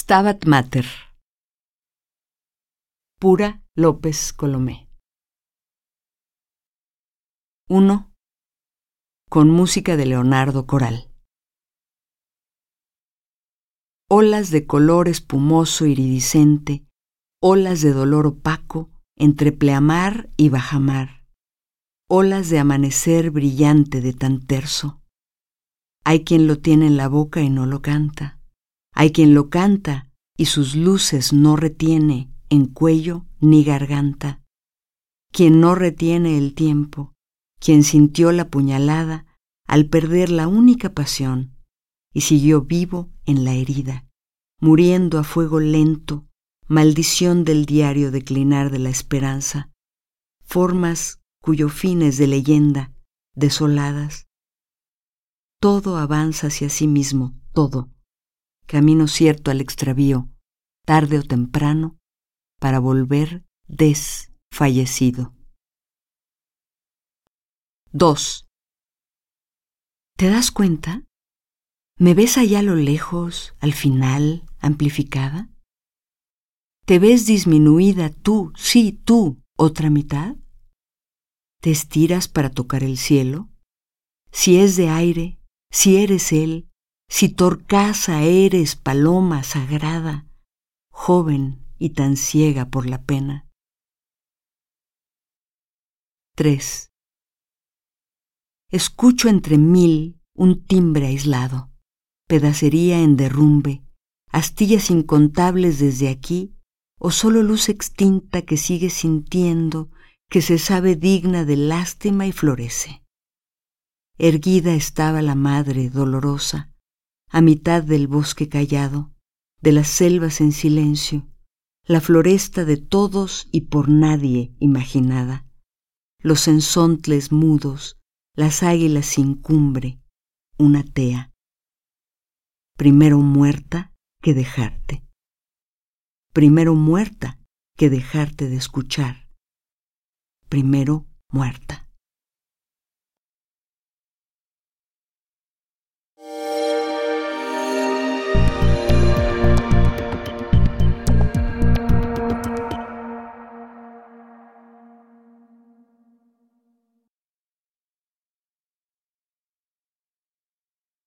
Stabat Mater. Pura López Colomé. 1. Con música de Leonardo Coral. Olas de color espumoso iridiscente, olas de dolor opaco entre pleamar y bajamar, olas de amanecer brillante de tan terso. Hay quien lo tiene en la boca y no lo canta hay quien lo canta y sus luces no retiene en cuello ni garganta. Quien no retiene el tiempo, quien sintió la puñalada al perder la única pasión y siguió vivo en la herida, muriendo a fuego lento, maldición del diario declinar de la esperanza, formas cuyo fin es de leyenda, desoladas. Todo avanza hacia sí mismo, todo camino cierto al extravío, tarde o temprano, para volver desfallecido. 2. ¿Te das cuenta? ¿Me ves allá a lo lejos, al final, amplificada? ¿Te ves disminuida tú, sí, tú, otra mitad? ¿Te estiras para tocar el cielo? Si es de aire, si eres él, si torcasa eres paloma sagrada, joven y tan ciega por la pena. 3. Escucho entre mil un timbre aislado, pedacería en derrumbe, astillas incontables desde aquí, o solo luz extinta que sigue sintiendo, que se sabe digna de lástima y florece. Erguida estaba la madre dolorosa, a mitad del bosque callado, de las selvas en silencio, la floresta de todos y por nadie imaginada, los ensontles mudos, las águilas sin cumbre, una tea. Primero muerta que dejarte. Primero muerta que dejarte de escuchar. Primero muerta.